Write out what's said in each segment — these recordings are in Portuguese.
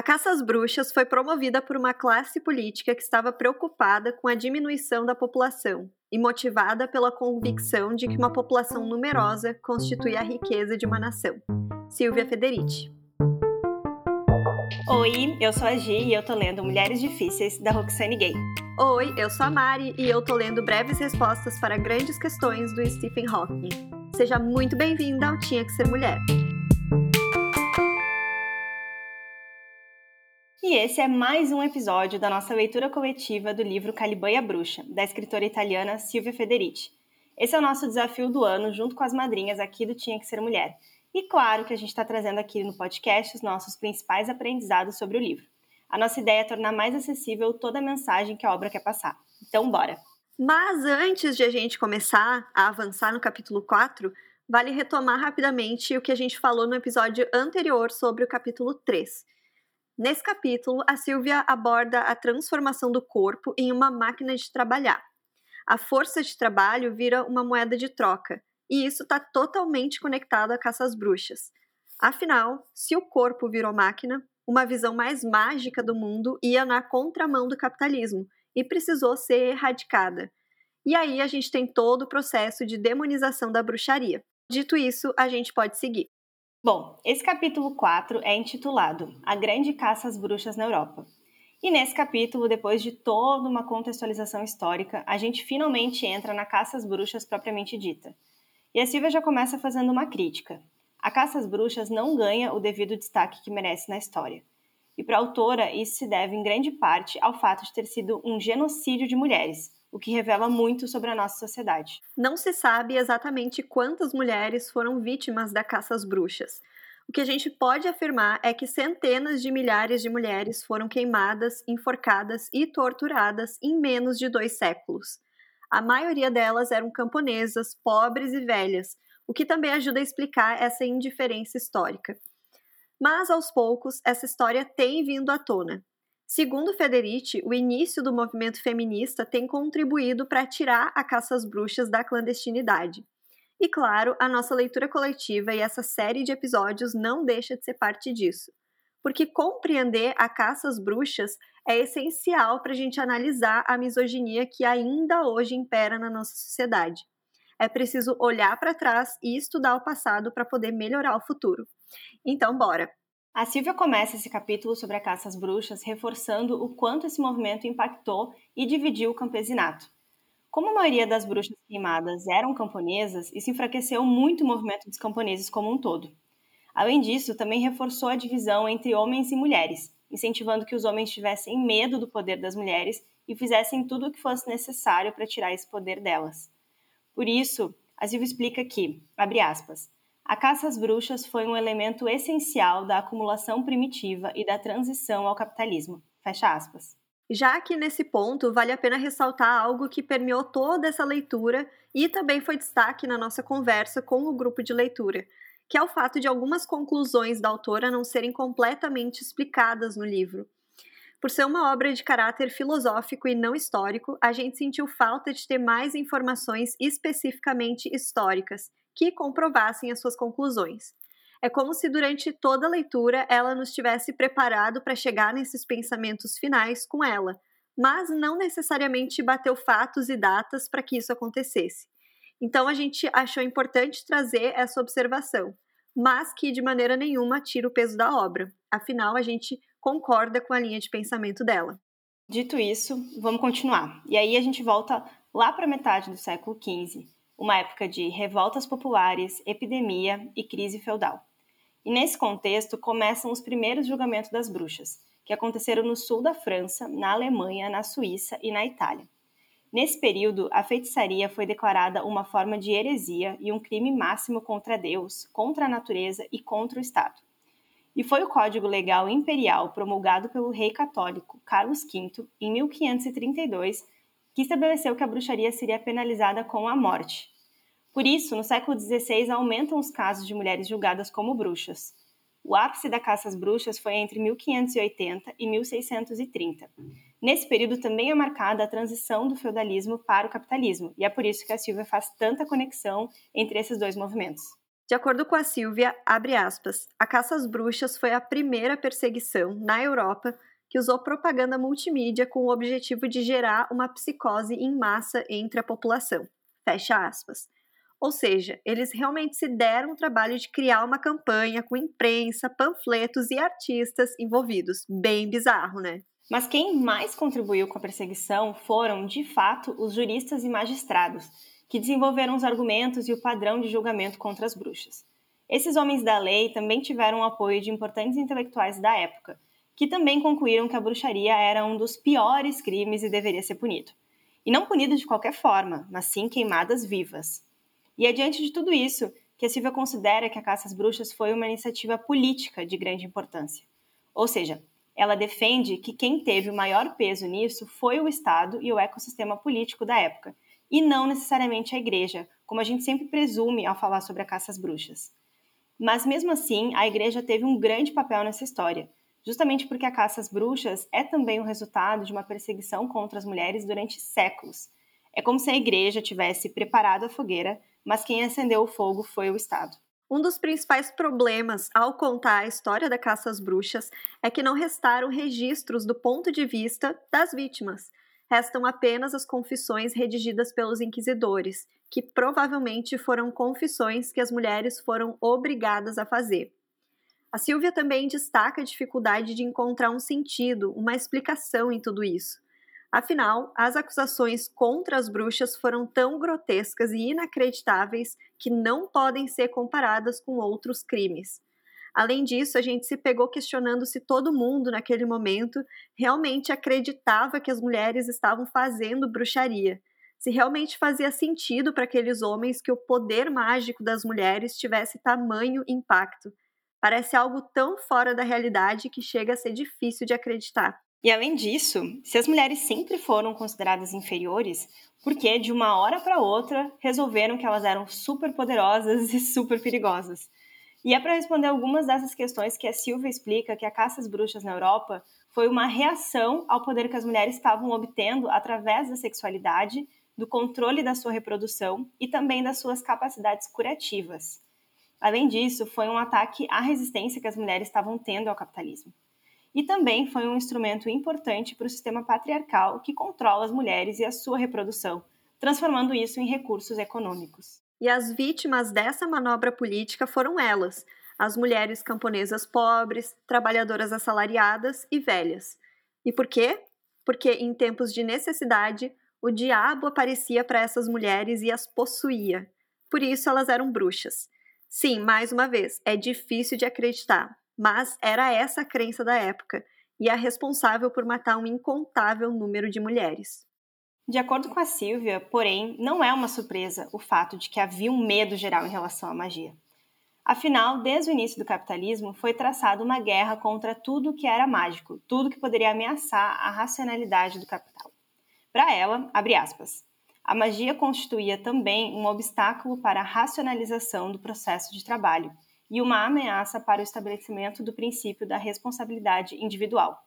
A caça às bruxas foi promovida por uma classe política que estava preocupada com a diminuição da população e motivada pela convicção de que uma população numerosa constituía a riqueza de uma nação. Silvia Federici. Oi, eu sou a Gi e eu tô lendo Mulheres Difíceis, da Roxane Gay. Oi, eu sou a Mari e eu tô lendo breves respostas para grandes questões do Stephen Hawking. Seja muito bem-vinda ao Tinha que Ser Mulher. E esse é mais um episódio da nossa leitura coletiva do livro Caliban e a Bruxa, da escritora italiana Silvia Federici. Esse é o nosso desafio do ano, junto com as madrinhas aqui do Tinha que Ser Mulher. E claro que a gente está trazendo aqui no podcast os nossos principais aprendizados sobre o livro. A nossa ideia é tornar mais acessível toda a mensagem que a obra quer passar. Então, bora! Mas antes de a gente começar a avançar no capítulo 4, vale retomar rapidamente o que a gente falou no episódio anterior sobre o capítulo 3 Nesse capítulo, a Silvia aborda a transformação do corpo em uma máquina de trabalhar. A força de trabalho vira uma moeda de troca, e isso está totalmente conectado à caça às bruxas. Afinal, se o corpo virou máquina, uma visão mais mágica do mundo ia na contramão do capitalismo e precisou ser erradicada. E aí a gente tem todo o processo de demonização da bruxaria. Dito isso, a gente pode seguir. Bom, esse capítulo 4 é intitulado A Grande Caça às Bruxas na Europa. E nesse capítulo, depois de toda uma contextualização histórica, a gente finalmente entra na caça às bruxas propriamente dita. E a Silvia já começa fazendo uma crítica. A caça às bruxas não ganha o devido destaque que merece na história. E para a autora, isso se deve em grande parte ao fato de ter sido um genocídio de mulheres, o que revela muito sobre a nossa sociedade. Não se sabe exatamente quantas mulheres foram vítimas da caça às bruxas. O que a gente pode afirmar é que centenas de milhares de mulheres foram queimadas, enforcadas e torturadas em menos de dois séculos. A maioria delas eram camponesas, pobres e velhas, o que também ajuda a explicar essa indiferença histórica. Mas, aos poucos, essa história tem vindo à tona. Segundo Federici, o início do movimento feminista tem contribuído para tirar a caça às bruxas da clandestinidade. E claro, a nossa leitura coletiva e essa série de episódios não deixa de ser parte disso. Porque compreender a caça às bruxas é essencial para a gente analisar a misoginia que ainda hoje impera na nossa sociedade. É preciso olhar para trás e estudar o passado para poder melhorar o futuro. Então, bora! A Silvia começa esse capítulo sobre a caça às bruxas reforçando o quanto esse movimento impactou e dividiu o campesinato. Como a maioria das bruxas queimadas eram camponesas, isso enfraqueceu muito o movimento dos camponeses como um todo. Além disso, também reforçou a divisão entre homens e mulheres, incentivando que os homens tivessem medo do poder das mulheres e fizessem tudo o que fosse necessário para tirar esse poder delas. Por isso, a Silvia explica que, abre aspas, a caça às bruxas foi um elemento essencial da acumulação primitiva e da transição ao capitalismo. Fecha aspas. Já que nesse ponto vale a pena ressaltar algo que permeou toda essa leitura e também foi destaque na nossa conversa com o grupo de leitura, que é o fato de algumas conclusões da autora não serem completamente explicadas no livro. Por ser uma obra de caráter filosófico e não histórico, a gente sentiu falta de ter mais informações especificamente históricas que comprovassem as suas conclusões. É como se durante toda a leitura ela nos tivesse preparado para chegar nesses pensamentos finais com ela, mas não necessariamente bateu fatos e datas para que isso acontecesse. Então a gente achou importante trazer essa observação, mas que de maneira nenhuma tira o peso da obra. Afinal, a gente concorda com a linha de pensamento dela. Dito isso, vamos continuar. E aí a gente volta lá para a metade do século XV, uma época de revoltas populares, epidemia e crise feudal. E nesse contexto começam os primeiros julgamentos das bruxas, que aconteceram no sul da França, na Alemanha, na Suíça e na Itália. Nesse período, a feitiçaria foi declarada uma forma de heresia e um crime máximo contra Deus, contra a natureza e contra o Estado. E foi o Código Legal Imperial promulgado pelo rei católico Carlos V em 1532 que estabeleceu que a bruxaria seria penalizada com a morte. Por isso, no século XVI aumentam os casos de mulheres julgadas como bruxas. O ápice da caça às bruxas foi entre 1580 e 1630. Nesse período também é marcada a transição do feudalismo para o capitalismo, e é por isso que a Silvia faz tanta conexão entre esses dois movimentos. De acordo com a Silvia, abre aspas, a caça às bruxas foi a primeira perseguição na Europa que usou propaganda multimídia com o objetivo de gerar uma psicose em massa entre a população. Fecha aspas. Ou seja, eles realmente se deram o trabalho de criar uma campanha com imprensa, panfletos e artistas envolvidos. Bem bizarro, né? Mas quem mais contribuiu com a perseguição foram, de fato, os juristas e magistrados, que desenvolveram os argumentos e o padrão de julgamento contra as bruxas. Esses homens da lei também tiveram o apoio de importantes intelectuais da época, que também concluíram que a bruxaria era um dos piores crimes e deveria ser punido. E não punido de qualquer forma, mas sim queimadas vivas. E é diante de tudo isso que a Silvia considera que a caça às bruxas foi uma iniciativa política de grande importância. Ou seja, ela defende que quem teve o maior peso nisso foi o Estado e o ecossistema político da época, e não necessariamente a igreja, como a gente sempre presume ao falar sobre a caça às bruxas. Mas mesmo assim, a igreja teve um grande papel nessa história, justamente porque a caça às bruxas é também o resultado de uma perseguição contra as mulheres durante séculos. É como se a igreja tivesse preparado a fogueira mas quem acendeu o fogo foi o Estado. Um dos principais problemas ao contar a história da caça às bruxas é que não restaram registros do ponto de vista das vítimas. Restam apenas as confissões redigidas pelos inquisidores, que provavelmente foram confissões que as mulheres foram obrigadas a fazer. A Silvia também destaca a dificuldade de encontrar um sentido, uma explicação em tudo isso. Afinal, as acusações contra as bruxas foram tão grotescas e inacreditáveis que não podem ser comparadas com outros crimes. Além disso, a gente se pegou questionando se todo mundo, naquele momento, realmente acreditava que as mulheres estavam fazendo bruxaria. Se realmente fazia sentido para aqueles homens que o poder mágico das mulheres tivesse tamanho impacto. Parece algo tão fora da realidade que chega a ser difícil de acreditar. E além disso, se as mulheres sempre foram consideradas inferiores, por que de uma hora para outra resolveram que elas eram super poderosas e super perigosas? E é para responder algumas dessas questões que a Silvia explica que a caça às bruxas na Europa foi uma reação ao poder que as mulheres estavam obtendo através da sexualidade, do controle da sua reprodução e também das suas capacidades curativas. Além disso, foi um ataque à resistência que as mulheres estavam tendo ao capitalismo e também foi um instrumento importante para o sistema patriarcal que controla as mulheres e a sua reprodução, transformando isso em recursos econômicos. E as vítimas dessa manobra política foram elas, as mulheres camponesas pobres, trabalhadoras assalariadas e velhas. E por quê? Porque em tempos de necessidade, o diabo aparecia para essas mulheres e as possuía. Por isso elas eram bruxas. Sim, mais uma vez, é difícil de acreditar, mas era essa a crença da época e a responsável por matar um incontável número de mulheres. De acordo com a Silvia, porém, não é uma surpresa o fato de que havia um medo geral em relação à magia. Afinal, desde o início do capitalismo, foi traçada uma guerra contra tudo que era mágico, tudo que poderia ameaçar a racionalidade do capital. Para ela, abre aspas, a magia constituía também um obstáculo para a racionalização do processo de trabalho e uma ameaça para o estabelecimento do princípio da responsabilidade individual.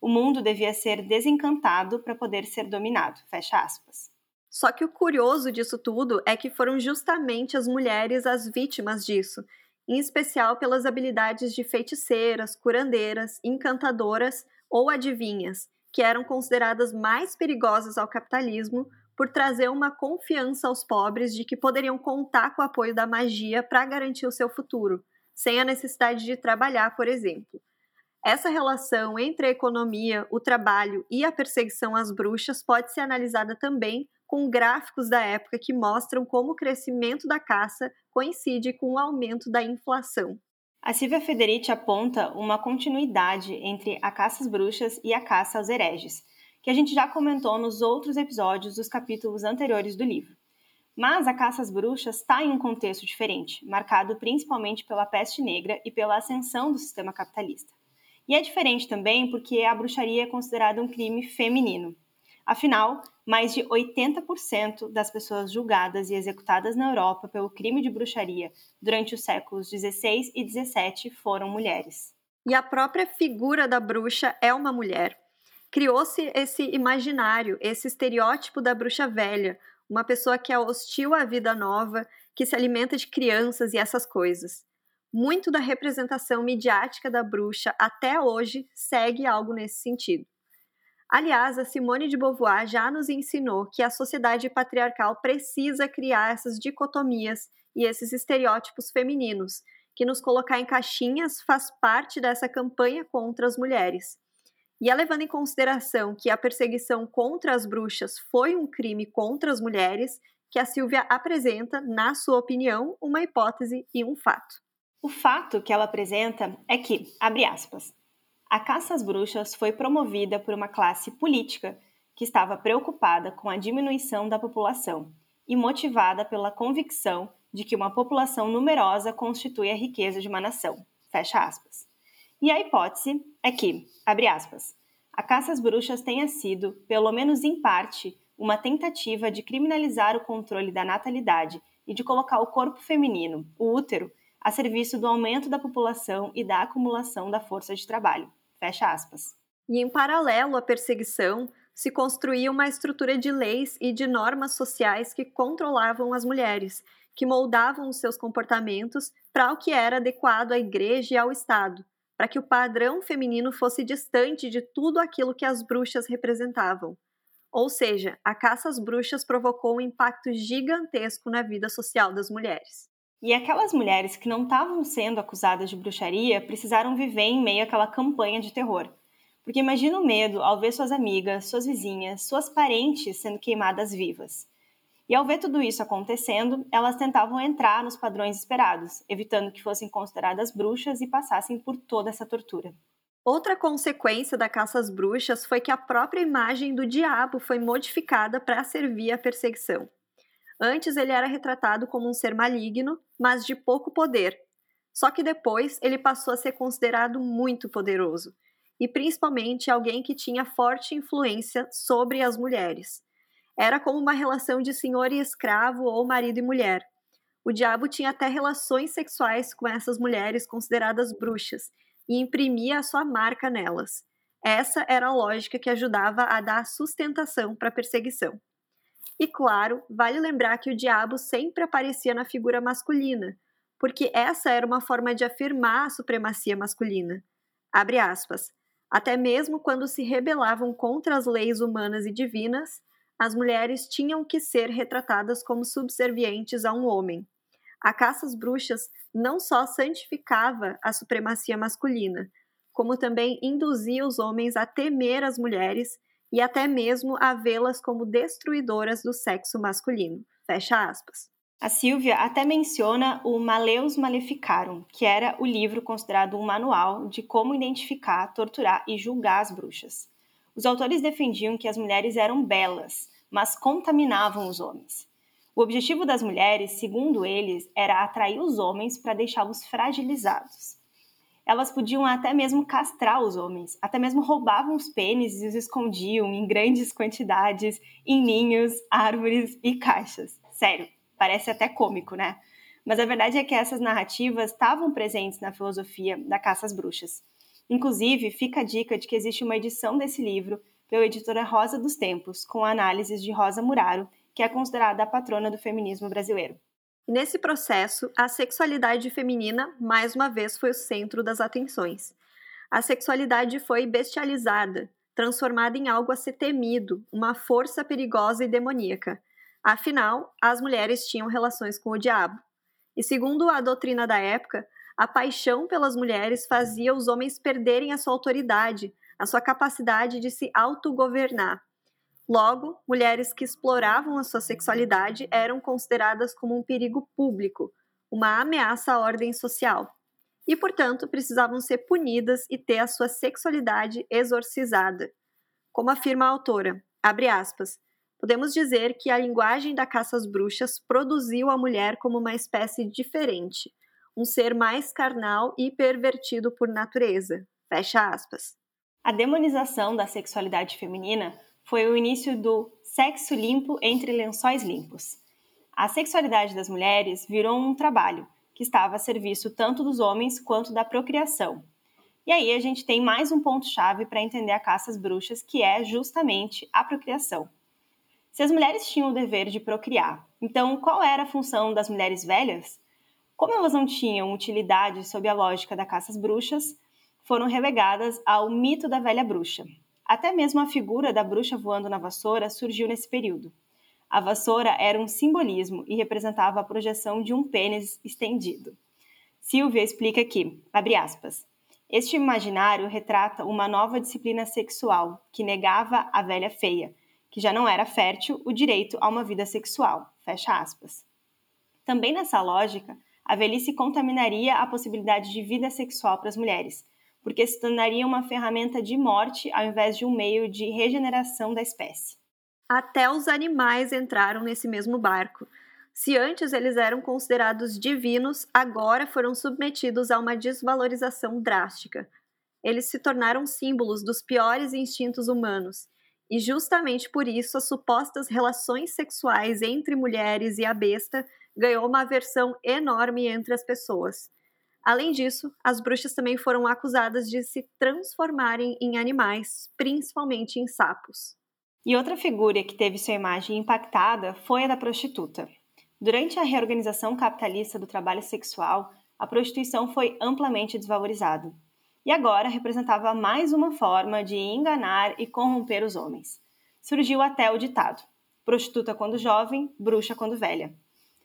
O mundo devia ser desencantado para poder ser dominado. Fecha aspas. Só que o curioso disso tudo é que foram justamente as mulheres as vítimas disso, em especial pelas habilidades de feiticeiras, curandeiras, encantadoras ou adivinhas, que eram consideradas mais perigosas ao capitalismo por trazer uma confiança aos pobres de que poderiam contar com o apoio da magia para garantir o seu futuro, sem a necessidade de trabalhar, por exemplo. Essa relação entre a economia, o trabalho e a perseguição às bruxas pode ser analisada também com gráficos da época que mostram como o crescimento da caça coincide com o aumento da inflação. A Silvia Federici aponta uma continuidade entre a caça às bruxas e a caça aos hereges, que a gente já comentou nos outros episódios dos capítulos anteriores do livro. Mas a caça às bruxas está em um contexto diferente, marcado principalmente pela peste negra e pela ascensão do sistema capitalista. E é diferente também porque a bruxaria é considerada um crime feminino. Afinal, mais de 80% das pessoas julgadas e executadas na Europa pelo crime de bruxaria durante os séculos 16 e 17 foram mulheres. E a própria figura da bruxa é uma mulher criou-se esse imaginário, esse estereótipo da bruxa velha, uma pessoa que é hostil à vida nova, que se alimenta de crianças e essas coisas. Muito da representação midiática da bruxa até hoje segue algo nesse sentido. Aliás, a Simone de Beauvoir já nos ensinou que a sociedade patriarcal precisa criar essas dicotomias e esses estereótipos femininos, que nos colocar em caixinhas faz parte dessa campanha contra as mulheres. E é levando em consideração que a perseguição contra as bruxas foi um crime contra as mulheres, que a Silvia apresenta, na sua opinião, uma hipótese e um fato. O fato que ela apresenta é que, abre aspas, a caça às bruxas foi promovida por uma classe política que estava preocupada com a diminuição da população e motivada pela convicção de que uma população numerosa constitui a riqueza de uma nação. Fecha aspas. E a hipótese é que, abre aspas, a caça às bruxas tenha sido, pelo menos em parte, uma tentativa de criminalizar o controle da natalidade e de colocar o corpo feminino, o útero, a serviço do aumento da população e da acumulação da força de trabalho. Fecha aspas. E em paralelo à perseguição, se construía uma estrutura de leis e de normas sociais que controlavam as mulheres, que moldavam os seus comportamentos para o que era adequado à igreja e ao Estado, para que o padrão feminino fosse distante de tudo aquilo que as bruxas representavam. Ou seja, a caça às bruxas provocou um impacto gigantesco na vida social das mulheres. E aquelas mulheres que não estavam sendo acusadas de bruxaria precisaram viver em meio àquela campanha de terror. Porque imagina o medo ao ver suas amigas, suas vizinhas, suas parentes sendo queimadas vivas. E ao ver tudo isso acontecendo, elas tentavam entrar nos padrões esperados, evitando que fossem consideradas bruxas e passassem por toda essa tortura. Outra consequência da caça às bruxas foi que a própria imagem do diabo foi modificada para servir à perseguição. Antes ele era retratado como um ser maligno, mas de pouco poder. Só que depois ele passou a ser considerado muito poderoso, e principalmente alguém que tinha forte influência sobre as mulheres. Era como uma relação de senhor e escravo ou marido e mulher. O diabo tinha até relações sexuais com essas mulheres consideradas bruxas e imprimia a sua marca nelas. Essa era a lógica que ajudava a dar sustentação para a perseguição. E claro, vale lembrar que o diabo sempre aparecia na figura masculina, porque essa era uma forma de afirmar a supremacia masculina. Abre aspas. Até mesmo quando se rebelavam contra as leis humanas e divinas, as mulheres tinham que ser retratadas como subservientes a um homem. A caça às bruxas não só santificava a supremacia masculina, como também induzia os homens a temer as mulheres e até mesmo a vê-las como destruidoras do sexo masculino. Fecha aspas. A Silvia até menciona o Maleus Maleficarum, que era o livro considerado um manual de como identificar, torturar e julgar as bruxas. Os autores defendiam que as mulheres eram belas, mas contaminavam os homens. O objetivo das mulheres, segundo eles, era atrair os homens para deixá-los fragilizados. Elas podiam até mesmo castrar os homens, até mesmo roubavam os pênis e os escondiam em grandes quantidades em ninhos, árvores e caixas. Sério, parece até cômico, né? Mas a verdade é que essas narrativas estavam presentes na filosofia da caça às bruxas. Inclusive, fica a dica de que existe uma edição desse livro pela editora Rosa dos Tempos, com análises de Rosa Muraro, que é considerada a patrona do feminismo brasileiro. Nesse processo, a sexualidade feminina, mais uma vez, foi o centro das atenções. A sexualidade foi bestializada, transformada em algo a ser temido, uma força perigosa e demoníaca. Afinal, as mulheres tinham relações com o diabo. E segundo a doutrina da época, a paixão pelas mulheres fazia os homens perderem a sua autoridade, a sua capacidade de se autogovernar. Logo, mulheres que exploravam a sua sexualidade eram consideradas como um perigo público, uma ameaça à ordem social, e, portanto, precisavam ser punidas e ter a sua sexualidade exorcizada. Como afirma a autora, aspas, podemos dizer que a linguagem da caça às bruxas produziu a mulher como uma espécie diferente, um ser mais carnal e pervertido por natureza. Fecha aspas. A demonização da sexualidade feminina foi o início do sexo limpo entre lençóis limpos. A sexualidade das mulheres virou um trabalho que estava a serviço tanto dos homens quanto da procriação. E aí a gente tem mais um ponto-chave para entender a caça às bruxas, que é justamente a procriação. Se as mulheres tinham o dever de procriar, então qual era a função das mulheres velhas? Como elas não tinham utilidade sob a lógica da caça às bruxas, foram relegadas ao mito da velha bruxa. Até mesmo a figura da bruxa voando na vassoura surgiu nesse período. A vassoura era um simbolismo e representava a projeção de um pênis estendido. Silvia explica que, abre aspas, este imaginário retrata uma nova disciplina sexual que negava à velha feia, que já não era fértil, o direito a uma vida sexual. Fecha aspas. Também nessa lógica, a velhice contaminaria a possibilidade de vida sexual para as mulheres, porque se tornaria uma ferramenta de morte ao invés de um meio de regeneração da espécie. Até os animais entraram nesse mesmo barco. Se antes eles eram considerados divinos, agora foram submetidos a uma desvalorização drástica. Eles se tornaram símbolos dos piores instintos humanos, e justamente por isso as supostas relações sexuais entre mulheres e a besta ganhou uma aversão enorme entre as pessoas. Além disso, as bruxas também foram acusadas de se transformarem em animais, principalmente em sapos. E outra figura que teve sua imagem impactada foi a da prostituta. Durante a reorganização capitalista do trabalho sexual, a prostituição foi amplamente desvalorizada. E agora representava mais uma forma de enganar e corromper os homens. Surgiu até o ditado: prostituta quando jovem, bruxa quando velha.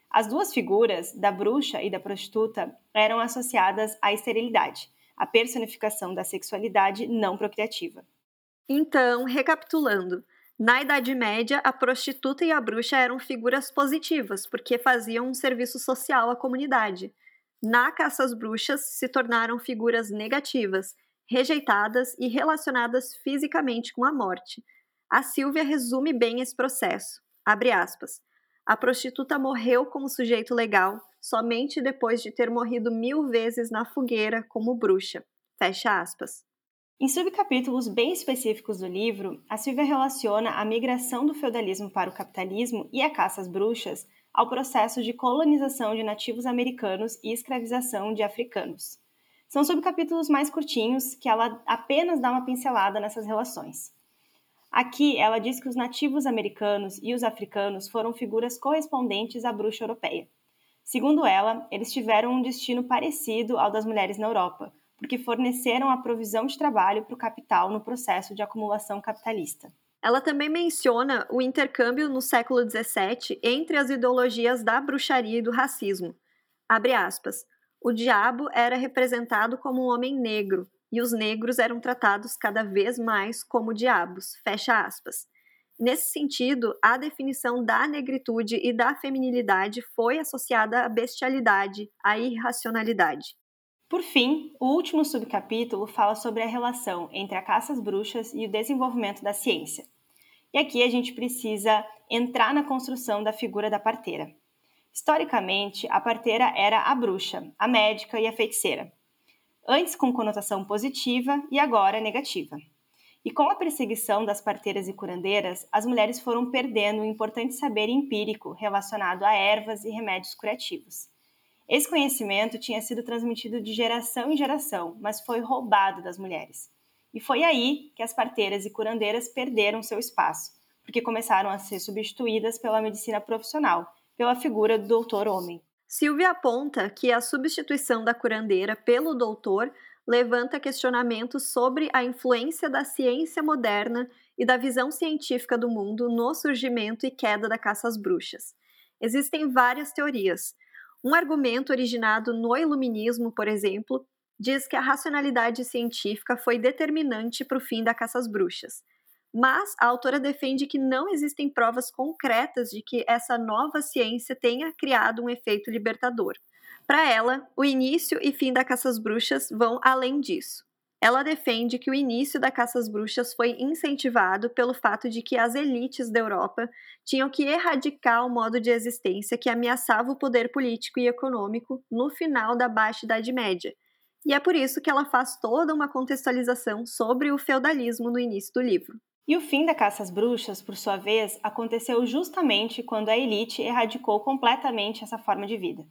As duas figuras, da bruxa e da prostituta, eram associadas à esterilidade, a personificação da sexualidade não procriativa. Então, recapitulando, na Idade Média, a prostituta e a bruxa eram figuras positivas, porque faziam um serviço social à comunidade. Na caça às bruxas, se tornaram figuras negativas, rejeitadas e relacionadas fisicamente com a morte. A Silvia resume bem esse processo. Aspas. A prostituta morreu como sujeito legal somente depois de ter morrido mil vezes na fogueira como bruxa. Fecha aspas. Em subcapítulos bem específicos do livro, a Silvia relaciona a migração do feudalismo para o capitalismo e a caça às bruxas ao processo de colonização de nativos americanos e escravização de africanos. São subcapítulos mais curtinhos que ela apenas dá uma pincelada nessas relações. Aqui, ela diz que os nativos americanos e os africanos foram figuras correspondentes à bruxa europeia. Segundo ela, eles tiveram um destino parecido ao das mulheres na Europa, porque forneceram a provisão de trabalho para o capital no processo de acumulação capitalista. Ela também menciona o intercâmbio no século XVII entre as ideologias da bruxaria e do racismo. Abre aspas. O diabo era representado como um homem negro, e os negros eram tratados cada vez mais como diabos. Fecha aspas. Nesse sentido, a definição da negritude e da feminilidade foi associada à bestialidade, à irracionalidade. Por fim, o último subcapítulo fala sobre a relação entre a caça às bruxas e o desenvolvimento da ciência. E aqui a gente precisa entrar na construção da figura da parteira. Historicamente, a parteira era a bruxa, a médica e a feiticeira. Antes com conotação positiva e agora negativa. E com a perseguição das parteiras e curandeiras, as mulheres foram perdendo um importante saber empírico relacionado a ervas e remédios curativos. Esse conhecimento tinha sido transmitido de geração em geração, mas foi roubado das mulheres. E foi aí que as parteiras e curandeiras perderam seu espaço, porque começaram a ser substituídas pela medicina profissional, pela figura do doutor homem. Silvia aponta que a substituição da curandeira pelo doutor levanta questionamentos sobre a influência da ciência moderna e da visão científica do mundo no surgimento e queda da caça às bruxas. Existem várias teorias, um argumento originado no Iluminismo, por exemplo, diz que a racionalidade científica foi determinante para o fim da caça às bruxas. Mas a autora defende que não existem provas concretas de que essa nova ciência tenha criado um efeito libertador. Para ela, o início e fim da caça às bruxas vão além disso. Ela defende que o início da caça às bruxas foi incentivado pelo fato de que as elites da Europa tinham que erradicar o modo de existência que ameaçava o poder político e econômico no final da Baixa Idade Média. E é por isso que ela faz toda uma contextualização sobre o feudalismo no início do livro. E o fim da caça às bruxas, por sua vez, aconteceu justamente quando a elite erradicou completamente essa forma de vida.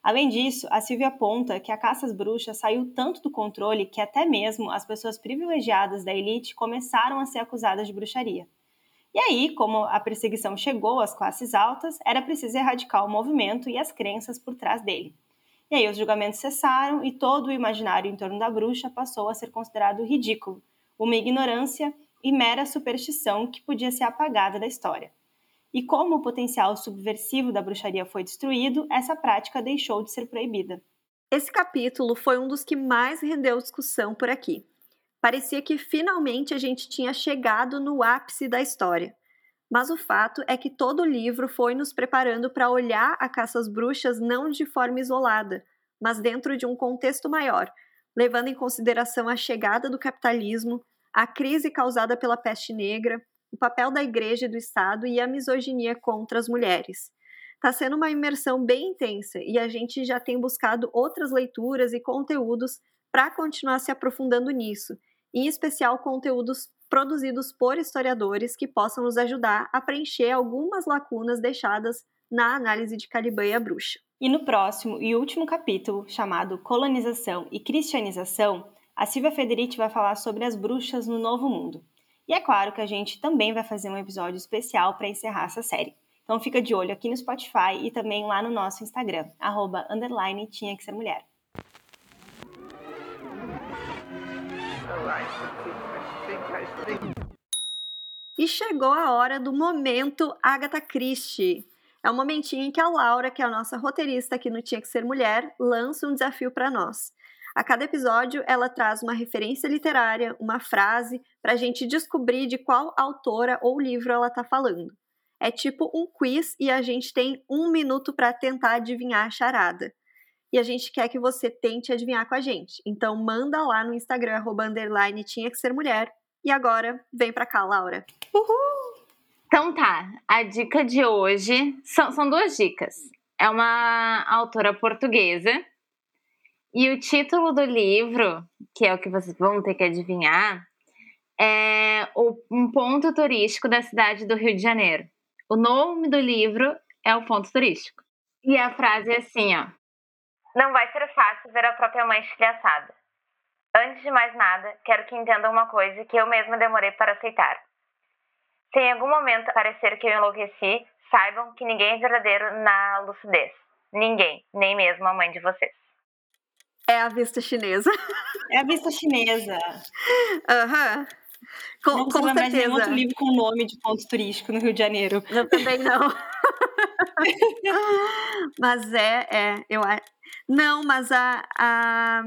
Além disso, a Silvia aponta que a caça às bruxas saiu tanto do controle que até mesmo as pessoas privilegiadas da elite começaram a ser acusadas de bruxaria. E aí, como a perseguição chegou às classes altas, era preciso erradicar o movimento e as crenças por trás dele. E aí os julgamentos cessaram e todo o imaginário em torno da bruxa passou a ser considerado ridículo, uma ignorância e mera superstição que podia ser apagada da história. E como o potencial subversivo da bruxaria foi destruído, essa prática deixou de ser proibida. Esse capítulo foi um dos que mais rendeu discussão por aqui. Parecia que finalmente a gente tinha chegado no ápice da história. Mas o fato é que todo o livro foi nos preparando para olhar a caça às bruxas não de forma isolada, mas dentro de um contexto maior, levando em consideração a chegada do capitalismo, a crise causada pela peste negra, o papel da igreja e do Estado e a misoginia contra as mulheres. Está sendo uma imersão bem intensa e a gente já tem buscado outras leituras e conteúdos para continuar se aprofundando nisso em especial conteúdos produzidos por historiadores que possam nos ajudar a preencher algumas lacunas deixadas na análise de Caliban e a bruxa. E no próximo e último capítulo, chamado Colonização e Cristianização, a Silvia Federici vai falar sobre as bruxas no Novo Mundo. E é claro que a gente também vai fazer um episódio especial para encerrar essa série. Então fica de olho aqui no Spotify e também lá no nosso Instagram, arroba, underline, tinha que ser mulher. E chegou a hora do momento Agatha Christie. É o momentinho em que a Laura, que é a nossa roteirista aqui no Tinha que Ser Mulher, lança um desafio para nós. A cada episódio, ela traz uma referência literária, uma frase, para a gente descobrir de qual autora ou livro ela está falando. É tipo um quiz e a gente tem um minuto para tentar adivinhar a charada e a gente quer que você tente adivinhar com a gente. Então manda lá no Instagram, arroba tinha que ser mulher. E agora, vem pra cá, Laura. Uhul! Então tá, a dica de hoje são, são duas dicas. É uma autora portuguesa e o título do livro, que é o que vocês vão ter que adivinhar, é um ponto turístico da cidade do Rio de Janeiro. O nome do livro é o ponto turístico. E a frase é assim, ó. Não vai ser fácil ver a própria mãe estilhaçada. Antes de mais nada, quero que entendam uma coisa que eu mesma demorei para aceitar. Se em algum momento parecer que eu enlouqueci, saibam que ninguém é verdadeiro na lucidez. Ninguém, nem mesmo a mãe de vocês. É a vista chinesa. É a vista chinesa. Aham. Uhum. Com, não com certeza. mais nenhum outro livro com nome de ponto turístico no Rio de Janeiro. Eu também não. mas é, é, eu não, mas a, a,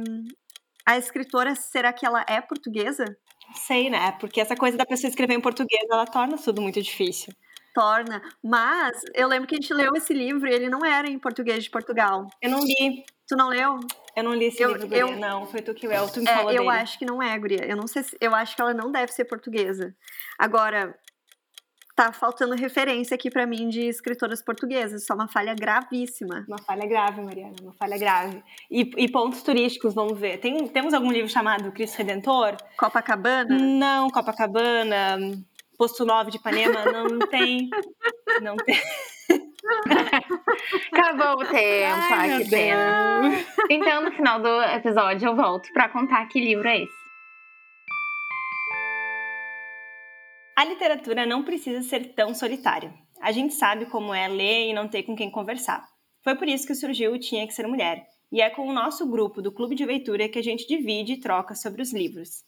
a escritora, será que ela é portuguesa? Sei, né? Porque essa coisa da pessoa escrever em português, ela torna tudo muito difícil. Torna. Mas eu lembro que a gente leu esse livro e ele não era em português de Portugal. Eu não li. Tu não leu? Eu não li esse eu, livro, eu, não. Foi tu que leu, tu me é, falou Eu dele. acho que não é, Guria. Eu não sei se, Eu acho que ela não deve ser portuguesa. Agora, tá faltando referência aqui para mim de escritoras portuguesas. Isso é uma falha gravíssima. Uma falha grave, Mariana, uma falha grave. E, e pontos turísticos, vamos ver. Tem, temos algum livro chamado Cristo Redentor? Copacabana? Não, Copacabana. Posto 9 de Ipanema? Não tem. Não tem. Acabou o tempo, Ai, que pena. Então, no final do episódio, eu volto para contar que livro é esse. A literatura não precisa ser tão solitária. A gente sabe como é ler e não ter com quem conversar. Foi por isso que surgiu o Tinha que Ser Mulher, e é com o nosso grupo do Clube de Leitura que a gente divide e troca sobre os livros.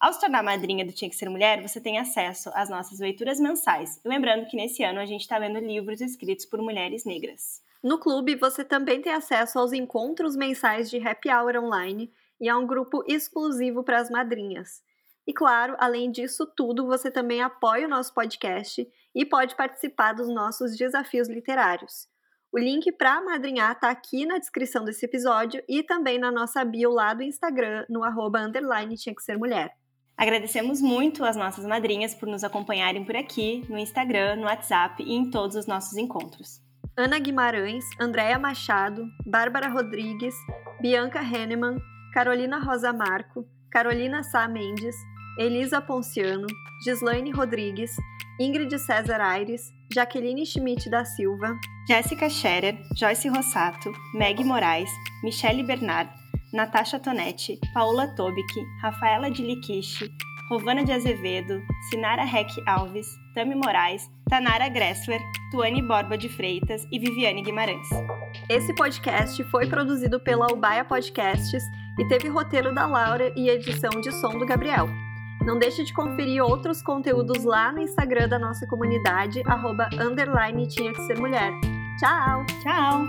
Ao se tornar madrinha do Tinha que Ser Mulher, você tem acesso às nossas leituras mensais. Lembrando que nesse ano a gente está lendo livros escritos por mulheres negras. No clube, você também tem acesso aos encontros mensais de happy hour online e a um grupo exclusivo para as madrinhas. E claro, além disso tudo, você também apoia o nosso podcast e pode participar dos nossos desafios literários. O link para madrinhar está aqui na descrição desse episódio e também na nossa bio lá do Instagram, no arroba underline tinha que ser mulher. Agradecemos muito às nossas madrinhas por nos acompanharem por aqui, no Instagram, no WhatsApp e em todos os nossos encontros. Ana Guimarães, Andréia Machado, Bárbara Rodrigues, Bianca Henneman, Carolina Rosa Marco, Carolina Sá Mendes, Elisa Ponciano, Gislaine Rodrigues, Ingrid César Aires, Jaqueline Schmidt da Silva, Jéssica Scherer, Joyce Rossato, Meg Moraes, Michele Bernard, Natasha Tonetti, Paula Tobic, Rafaela de Liquiche, Rovana de Azevedo, Sinara Heck Alves, Tami Moraes, Tanara Gressler, Tuane Borba de Freitas e Viviane Guimarães. Esse podcast foi produzido pela Ubaia Podcasts e teve roteiro da Laura e edição de som do Gabriel. Não deixe de conferir outros conteúdos lá no Instagram da nossa comunidade, arroba underline tinha que ser mulher. Tchau! Tchau!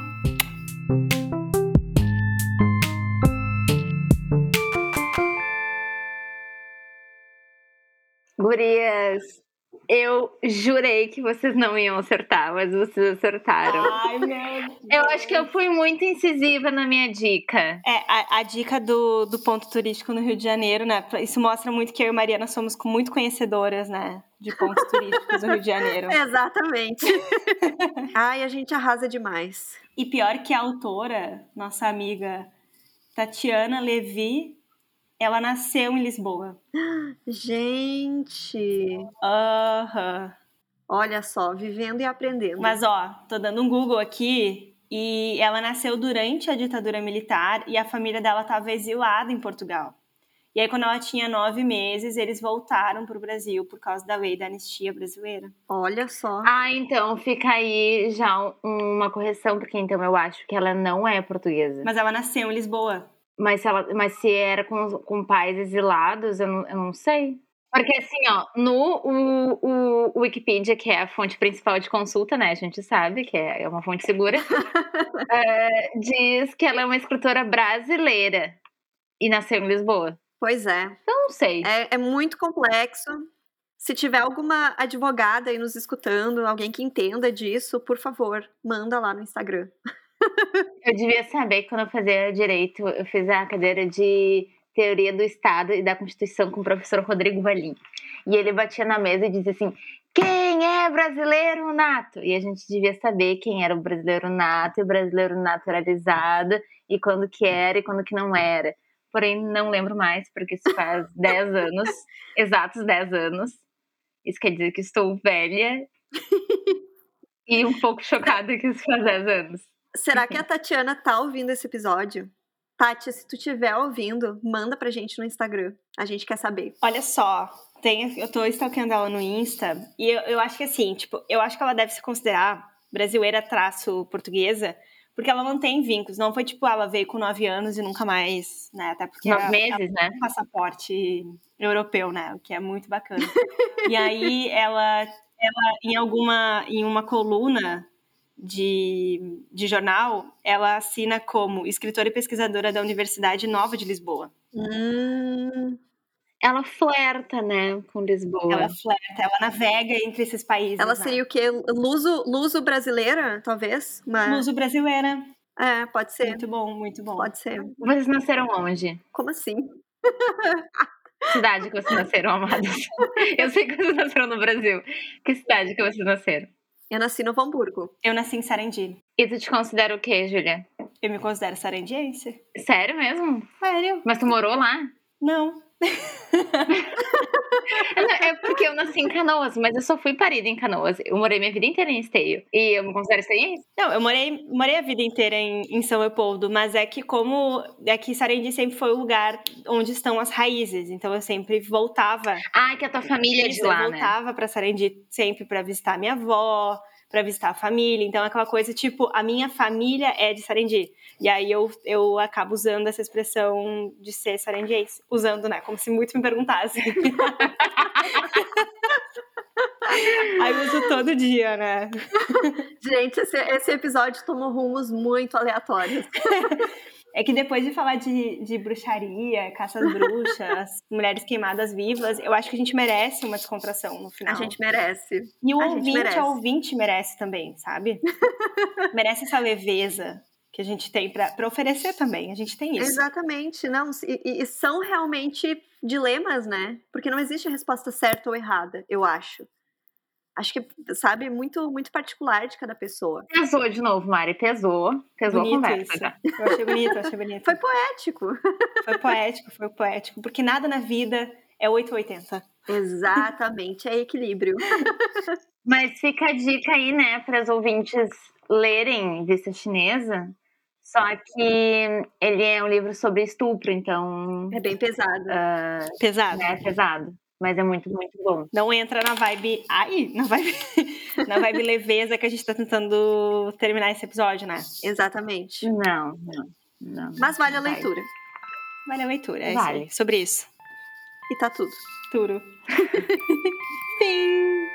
Gurias, eu jurei que vocês não iam acertar, mas vocês acertaram. Ai, meu Deus. Eu acho que eu fui muito incisiva na minha dica. É, a, a dica do, do ponto turístico no Rio de Janeiro, né? Isso mostra muito que eu e Mariana somos muito conhecedoras, né? De pontos turísticos no Rio de Janeiro. Exatamente. Ai, a gente arrasa demais. E pior que a autora, nossa amiga Tatiana Levi, ela nasceu em Lisboa. Gente, Aham. olha só, vivendo e aprendendo. Mas ó, tô dando um Google aqui e ela nasceu durante a ditadura militar e a família dela estava exilada em Portugal. E aí, quando ela tinha nove meses, eles voltaram para o Brasil por causa da lei da anistia brasileira. Olha só. Ah, então fica aí já um- uma correção, porque então eu acho que ela não é portuguesa. Mas ela nasceu em Lisboa. Mas se, ela, mas se era com, com pais exilados, eu não, eu não sei. Porque assim, ó, no o, o Wikipedia, que é a fonte principal de consulta, né? A gente sabe que é, é uma fonte segura, é, diz que ela é uma escritora brasileira e nasceu em Lisboa. Pois é. Então não sei. é. É muito complexo. Se tiver alguma advogada aí nos escutando, alguém que entenda disso, por favor, manda lá no Instagram. Eu devia saber que quando eu fazia direito, eu fiz a cadeira de teoria do Estado e da Constituição com o professor Rodrigo Valim. E ele batia na mesa e dizia assim: quem é brasileiro nato? E a gente devia saber quem era o brasileiro nato e o brasileiro naturalizado, e quando que era e quando que não era. Porém, não lembro mais, porque isso faz 10 anos, exatos 10 anos. Isso quer dizer que estou velha e um pouco chocada que isso faz 10 anos. Será que a Tatiana tá ouvindo esse episódio? Tati, se tu estiver ouvindo, manda pra gente no Instagram. A gente quer saber. Olha só, tem, eu tô stalkeando ela no Insta e eu, eu acho que assim, tipo, eu acho que ela deve se considerar brasileira traço portuguesa, porque ela mantém vínculos. Não foi tipo, ela veio com nove anos e nunca mais, né? Até porque Nove ela- meses, né? um passaporte europeu, né? O que é muito bacana. e aí ela, ela em alguma, em uma coluna de, de jornal, ela assina como escritora e pesquisadora da Universidade Nova de Lisboa. Hum, Ela flerta, né, com Lisboa. Ela flerta, ela navega entre esses países. ela né? seria o quê? Luso, luso brasileira, talvez? Uma... Luso brasileira. É, pode ser. Muito bom, muito bom. Pode ser. Vocês nasceram onde? Como assim? Cidade que vocês nasceram, amados? Eu sei que vocês nasceram no Brasil. Que cidade que vocês nasceram? Eu nasci no Hamburgo. Eu nasci em Sarandi. E tu te considera o quê, Júlia? Eu me considero sarandiense. Sério mesmo? Sério? Mas tu morou lá? Não. Não, É porque eu nasci em Canoas, mas eu só fui parida em Canoas. Eu morei minha vida inteira em Esteio. E eu me considero esteiense? Não, eu morei, morei a vida inteira em, em São Leopoldo, mas é que como é que Sarandi sempre foi o lugar onde estão as raízes, então eu sempre voltava. Ah, que a tua família é de lá, eu né? voltava pra Sarandi sempre pra visitar minha avó, pra visitar a família, então é aquela coisa tipo, a minha família é de Sarandi. E aí eu, eu acabo usando essa expressão de ser sarandiense, usando, né, como se muito me perguntassem. aí uso todo dia, né? Gente, esse, esse episódio tomou rumos muito aleatórios. É que depois de falar de, de bruxaria, caça às bruxas, mulheres queimadas vivas, eu acho que a gente merece uma descontração no final. A gente merece. E o a ouvinte, merece. a ouvinte merece também, sabe? merece essa leveza que a gente tem pra pra oferecer também. A gente tem isso. Exatamente, não. E, e- e são realmente dilemas, né? Porque não existe resposta certa ou errada, eu acho. Acho que, sabe, muito, muito particular de cada pessoa. Pesou de novo, Mari. Pesou. Pesou Bonito a conversa. isso. já. Eu achei bonito, eu achei bonito. Foi poético. Foi poético, foi poético. Porque nada na vida é 880. Exatamente, é equilíbrio. Mas fica a dica aí, né, para os ouvintes lerem Vista Chinesa. Só que ele é um livro sobre estupro, então É bem pesado. ah, Pesado. né, é pesado. Mas é muito, muito bom. Não entra na vibe. Ai, na vibe. na vibe leveza que a gente tá tentando terminar esse episódio, né? Exatamente. Não, não. não Mas vale a vai. leitura. Vale a leitura, é Vale. isso aí. Sobre isso. E tá tudo. Tudo.